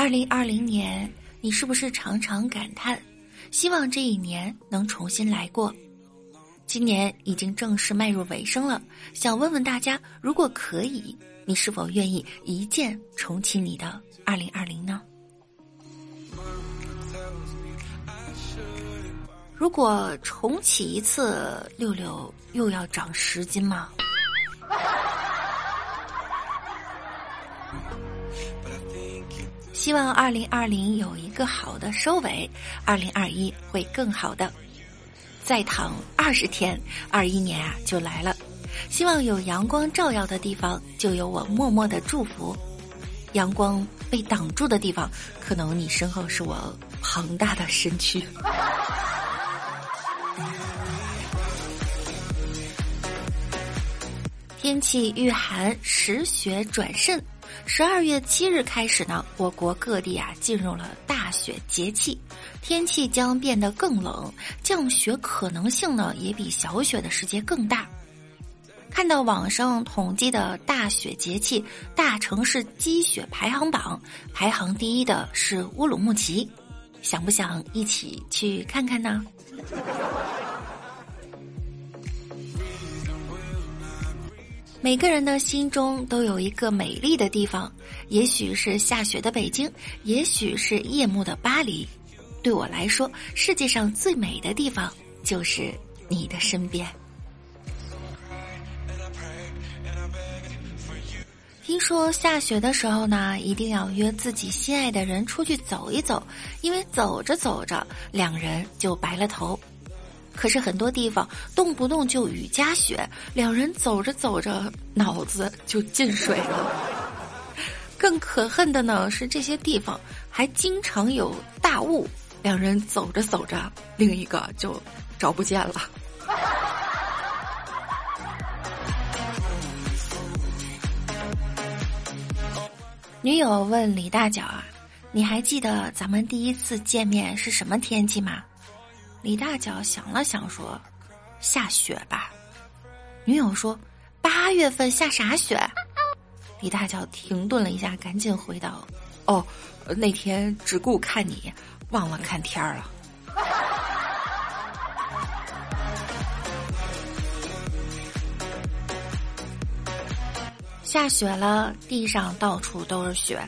二零二零年，你是不是常常感叹，希望这一年能重新来过？今年已经正式迈入尾声了，想问问大家，如果可以，你是否愿意一键重启你的二零二零呢？如果重启一次，六六又要长十斤吗？希望二零二零有一个好的收尾，二零二一会更好的。再躺二十天，二一年啊就来了。希望有阳光照耀的地方，就有我默默的祝福。阳光被挡住的地方，可能你身后是我庞大的身躯。天气遇寒，时雪转甚。十二月七日开始呢，我国各地啊进入了大雪节气，天气将变得更冷，降雪可能性呢也比小雪的时间更大。看到网上统计的大雪节气大城市积雪排行榜，排行第一的是乌鲁木齐，想不想一起去看看呢？每个人的心中都有一个美丽的地方，也许是下雪的北京，也许是夜幕的巴黎。对我来说，世界上最美的地方就是你的身边。听说下雪的时候呢，一定要约自己心爱的人出去走一走，因为走着走着，两人就白了头。可是很多地方动不动就雨夹雪，两人走着走着脑子就进水了。更可恨的呢是这些地方还经常有大雾，两人走着走着，另一个就找不见了。女友问李大脚啊：“你还记得咱们第一次见面是什么天气吗？”李大脚想了想说：“下雪吧。”女友说：“八月份下啥雪？”李大脚停顿了一下，赶紧回道：“哦，那天只顾看你，忘了看天儿了。”下雪了，地上到处都是雪，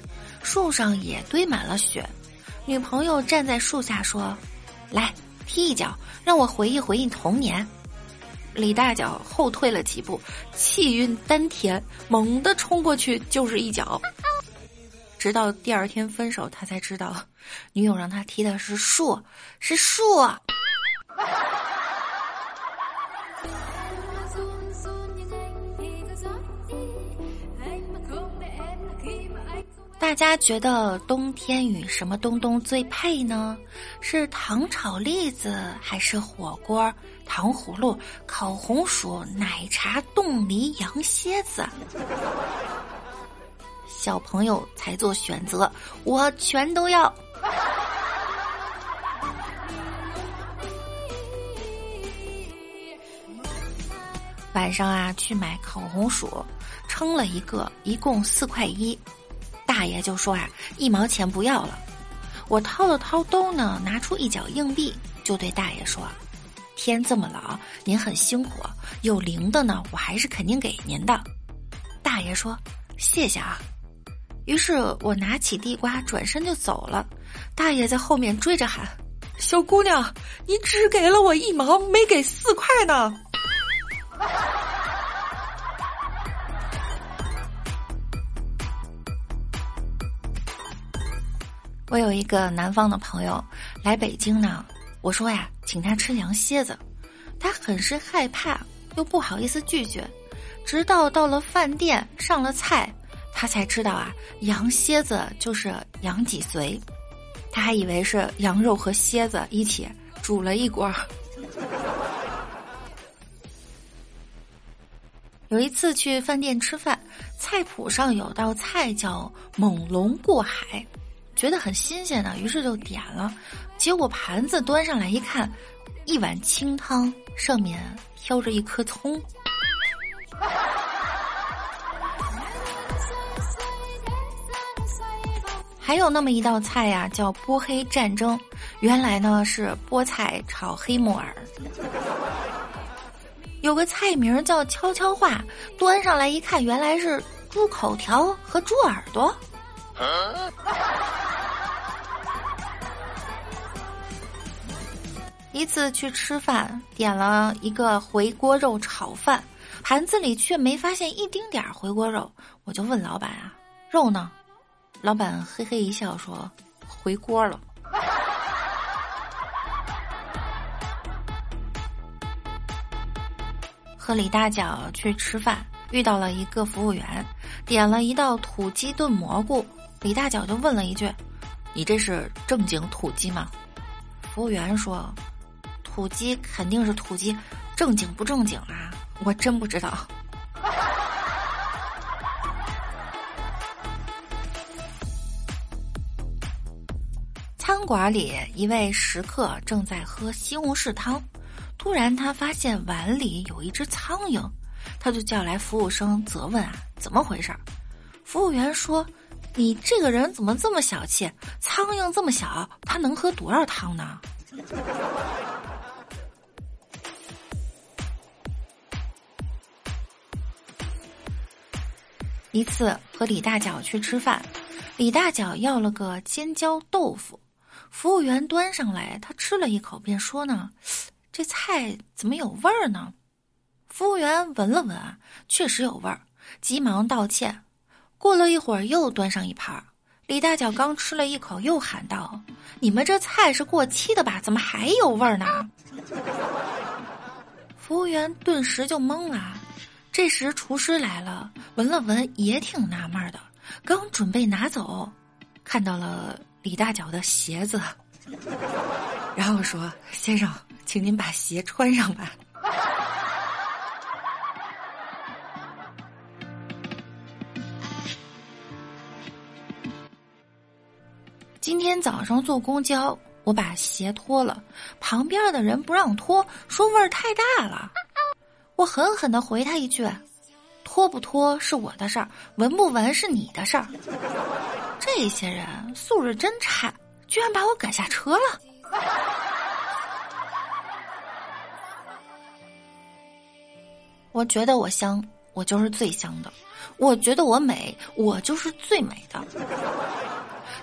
树上也堆满了雪。女朋友站在树下说：“来。”踢一脚，让我回忆回忆童年。李大脚后退了几步，气运丹田，猛地冲过去就是一脚。直到第二天分手，他才知道，女友让他踢的是树，是树。大家觉得冬天与什么东东最配呢？是糖炒栗子，还是火锅、糖葫芦、烤红薯、奶茶、冻梨、羊蝎子？小朋友才做选择，我全都要。晚上啊，去买烤红薯，称了一个，一共四块一。大爷就说啊，一毛钱不要了。我掏了掏兜呢，拿出一角硬币，就对大爷说：“天这么冷，您很辛苦，有零的呢，我还是肯定给您的。”大爷说：“谢谢啊。”于是我拿起地瓜，转身就走了。大爷在后面追着喊：“小姑娘，你只给了我一毛，没给四块呢。”我有一个南方的朋友来北京呢，我说呀，请他吃羊蝎子，他很是害怕，又不好意思拒绝，直到到了饭店上了菜，他才知道啊，羊蝎子就是羊脊髓，他还以为是羊肉和蝎子一起煮了一锅。有一次去饭店吃饭，菜谱上有道菜叫“猛龙过海”，觉得很新鲜呢，于是就点了。结果盘子端上来一看，一碗清汤，上面飘着一颗葱。还有那么一道菜呀，叫“波黑战争”，原来呢是菠菜炒黑木耳。有个菜名叫“悄悄话”，端上来一看，原来是猪口条和猪耳朵。一次去吃饭，点了一个回锅肉炒饭，盘子里却没发现一丁点儿回锅肉，我就问老板啊：“肉呢？”老板嘿嘿一笑说：“回锅了。”和李大脚去吃饭，遇到了一个服务员，点了一道土鸡炖蘑菇。李大脚就问了一句：“你这是正经土鸡吗？”服务员说：“土鸡肯定是土鸡，正经不正经啊？我真不知道。”餐馆里，一位食客正在喝西红柿汤。突然，他发现碗里有一只苍蝇，他就叫来服务生责问啊，怎么回事？服务员说：“你这个人怎么这么小气？苍蝇这么小，它能喝多少汤呢？”一次和李大脚去吃饭，李大脚要了个尖椒豆腐，服务员端上来，他吃了一口，便说呢。这菜怎么有味儿呢？服务员闻了闻啊，确实有味儿，急忙道歉。过了一会儿，又端上一盘。李大脚刚吃了一口，又喊道：“你们这菜是过期的吧？怎么还有味儿呢？” 服务员顿时就懵了。这时厨师来了，闻了闻，也挺纳闷的，刚准备拿走，看到了李大脚的鞋子，然后说：“先生。”请您把鞋穿上吧。天早上坐公交，我把鞋脱了，旁边的人不让脱，说味儿太大了。我狠狠的回他一句：“脱不脱是我的事儿，闻不闻是你的事儿。”这些人素质真差，居然把我赶下车了。我觉得我香，我就是最香的；我觉得我美，我就是最美的。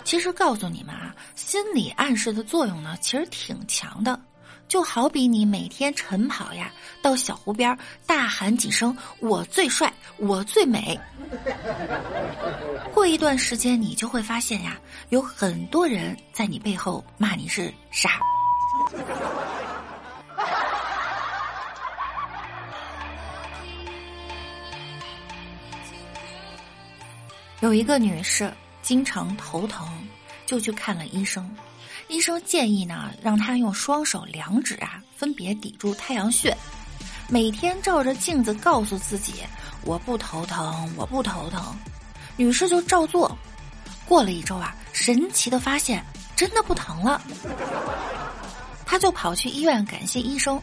其实告诉你们啊，心理暗示的作用呢，其实挺强的。就好比你每天晨跑呀，到小湖边大喊几声“我最帅，我最美”，过一段时间你就会发现呀，有很多人在你背后骂你是傻。有一个女士经常头疼，就去看了医生。医生建议呢，让他用双手两指啊，分别抵住太阳穴，每天照着镜子告诉自己：“我不头疼，我不头疼。”女士就照做。过了一周啊，神奇的发现真的不疼了。她就跑去医院感谢医生。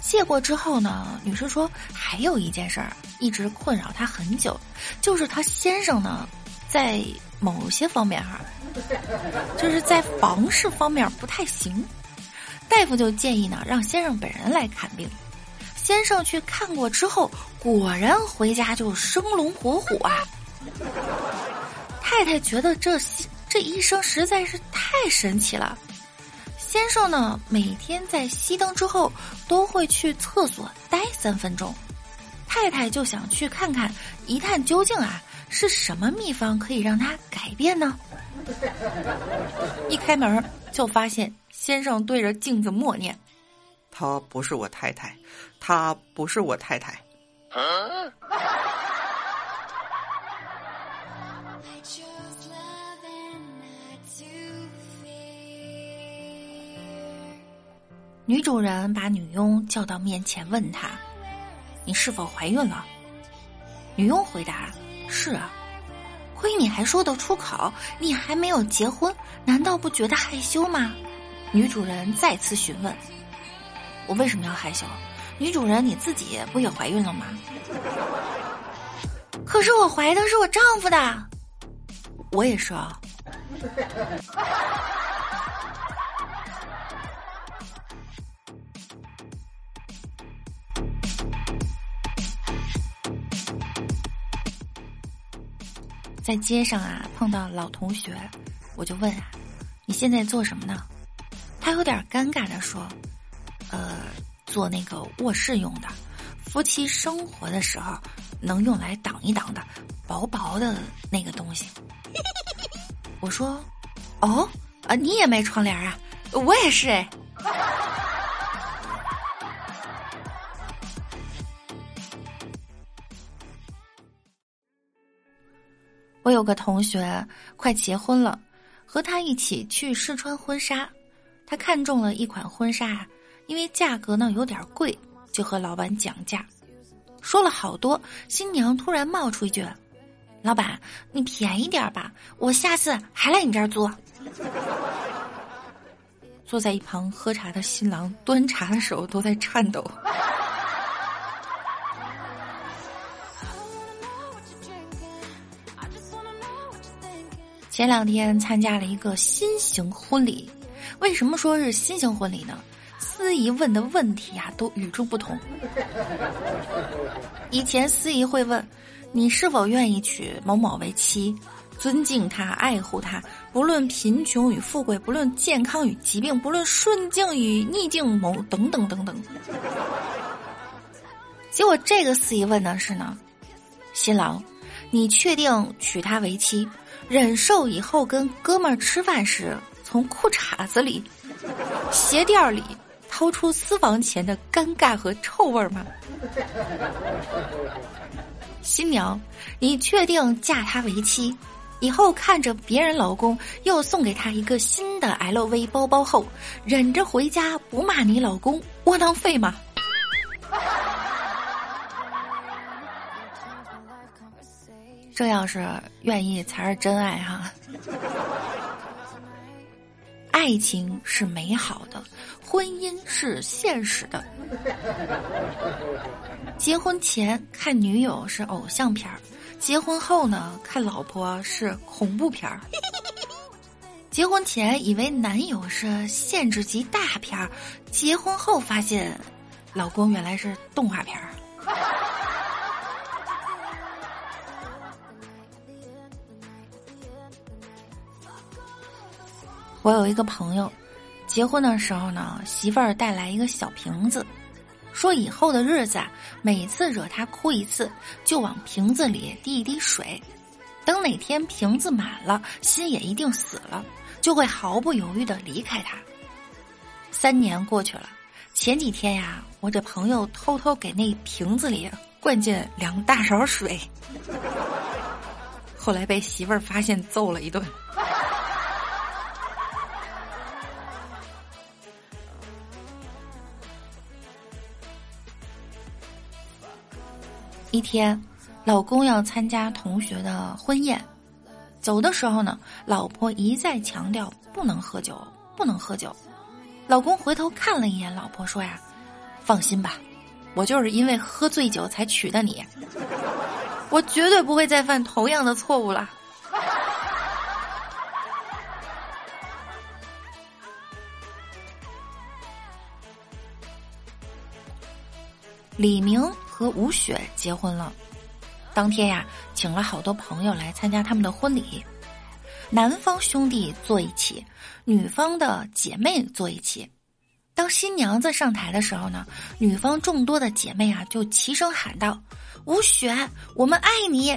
谢过之后呢，女士说还有一件事儿一直困扰她很久，就是她先生呢。在某些方面哈，就是在房事方面不太行，大夫就建议呢，让先生本人来看病。先生去看过之后，果然回家就生龙活虎啊。太太觉得这这医生实在是太神奇了。先生呢，每天在熄灯之后都会去厕所待三分钟，太太就想去看看，一探究竟啊。是什么秘方可以让他改变呢？一开门就发现先生对着镜子默念：“她不是我太太，她不是我太太。女主人把女佣叫到面前，问她：“你是否怀孕了？”女佣回答：“是啊。”亏你还说得出口！你还没有结婚，难道不觉得害羞吗？女主人再次询问：“我为什么要害羞？”女主人，你自己不也怀孕了吗？可是我怀的是我丈夫的，我也是啊。在街上啊，碰到老同学，我就问啊：“你现在做什么呢？”他有点尴尬的说：“呃，做那个卧室用的，夫妻生活的时候能用来挡一挡的，薄薄的那个东西。”我说：“哦，啊，你也卖窗帘啊？我也是哎。”有个同学快结婚了，和他一起去试穿婚纱，他看中了一款婚纱，因为价格呢有点贵，就和老板讲价，说了好多。新娘突然冒出一句：“老板，你便宜点吧，我下次还来你这儿租。”坐在一旁喝茶的新郎端茶的手都在颤抖。前两天参加了一个新型婚礼，为什么说是新型婚礼呢？司仪问的问题啊都与众不同。以前司仪会问你是否愿意娶某某为妻，尊敬他，爱护他，不论贫穷与富贵，不论健康与疾病，不论顺境与逆境，某等等等等。结果这个司仪问的是呢，新郎，你确定娶她为妻？忍受以后跟哥们儿吃饭时，从裤衩子里、鞋垫里掏出私房钱的尴尬和臭味吗？新娘，你确定嫁他为妻？以后看着别人老公又送给他一个新的 LV 包包后，忍着回家不骂你老公窝囊废吗？这要是愿意才是真爱哈！爱情是美好的，婚姻是现实的。结婚前看女友是偶像片儿，结婚后呢看老婆是恐怖片儿。结婚前以为男友是限制级大片儿，结婚后发现老公原来是动画片儿。我有一个朋友，结婚的时候呢，媳妇儿带来一个小瓶子，说以后的日子啊，每次惹他哭一次，就往瓶子里滴一滴水，等哪天瓶子满了，心也一定死了，就会毫不犹豫的离开他。三年过去了，前几天呀，我这朋友偷偷给那瓶子里灌进两大勺水，后来被媳妇儿发现，揍了一顿。一天，老公要参加同学的婚宴，走的时候呢，老婆一再强调不能喝酒，不能喝酒。老公回头看了一眼老婆，说呀：“放心吧，我就是因为喝醉酒才娶的你，我绝对不会再犯同样的错误了。”李明。和吴雪结婚了，当天呀，请了好多朋友来参加他们的婚礼。男方兄弟坐一起，女方的姐妹坐一起。当新娘子上台的时候呢，女方众多的姐妹啊就齐声喊道：“吴雪，我们爱你！”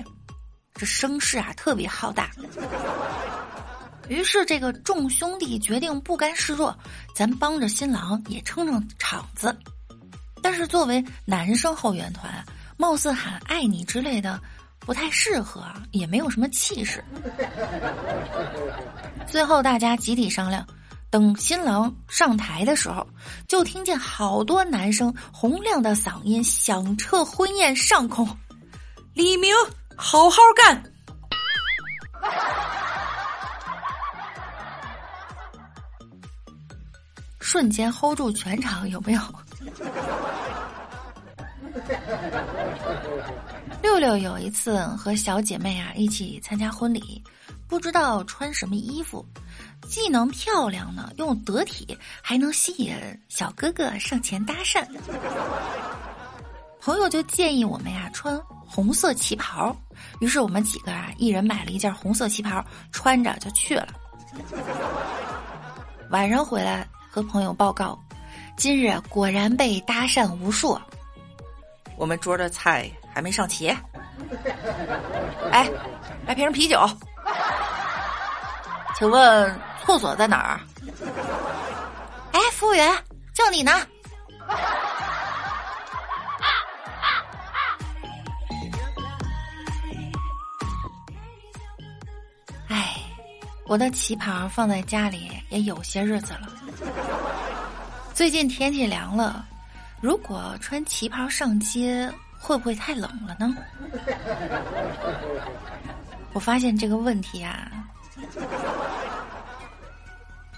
这声势啊特别浩大。于是这个众兄弟决定不甘示弱，咱帮着新郎也撑撑场子。但是作为男生后援团，貌似喊“爱你”之类的不太适合，也没有什么气势。最后大家集体商量，等新郎上台的时候，就听见好多男生洪亮的嗓音响彻婚宴上空：“李明，好好干！”瞬间 hold 住全场，有没有？六六有一次和小姐妹啊一起参加婚礼，不知道穿什么衣服，既能漂亮呢，又得体，还能吸引小哥哥上前搭讪。朋友就建议我们呀穿红色旗袍，于是我们几个啊一人买了一件红色旗袍，穿着就去了。晚上回来和朋友报告，今日果然被搭讪无数。我们桌的菜还没上齐，哎，来瓶啤酒。请问厕所在哪儿？哎，服务员，叫你呢。哎，我的旗袍放在家里也有些日子了。最近天气凉了。如果穿旗袍上街，会不会太冷了呢？我发现这个问题啊，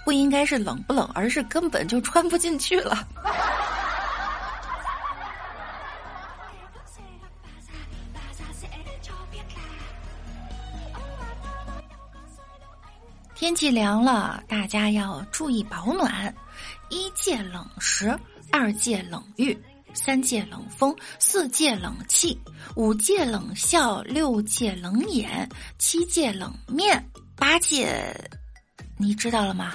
不应该是冷不冷，而是根本就穿不进去了。天气凉了，大家要注意保暖，一戒冷食。二戒冷遇，三戒冷风，四戒冷气，五戒冷笑，六戒冷眼，七戒冷面，八戒，你知道了吗？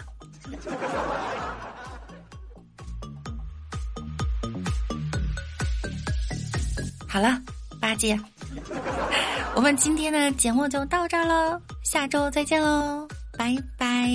好了，八戒，我们今天的节目就到这儿了，下周再见喽，拜拜。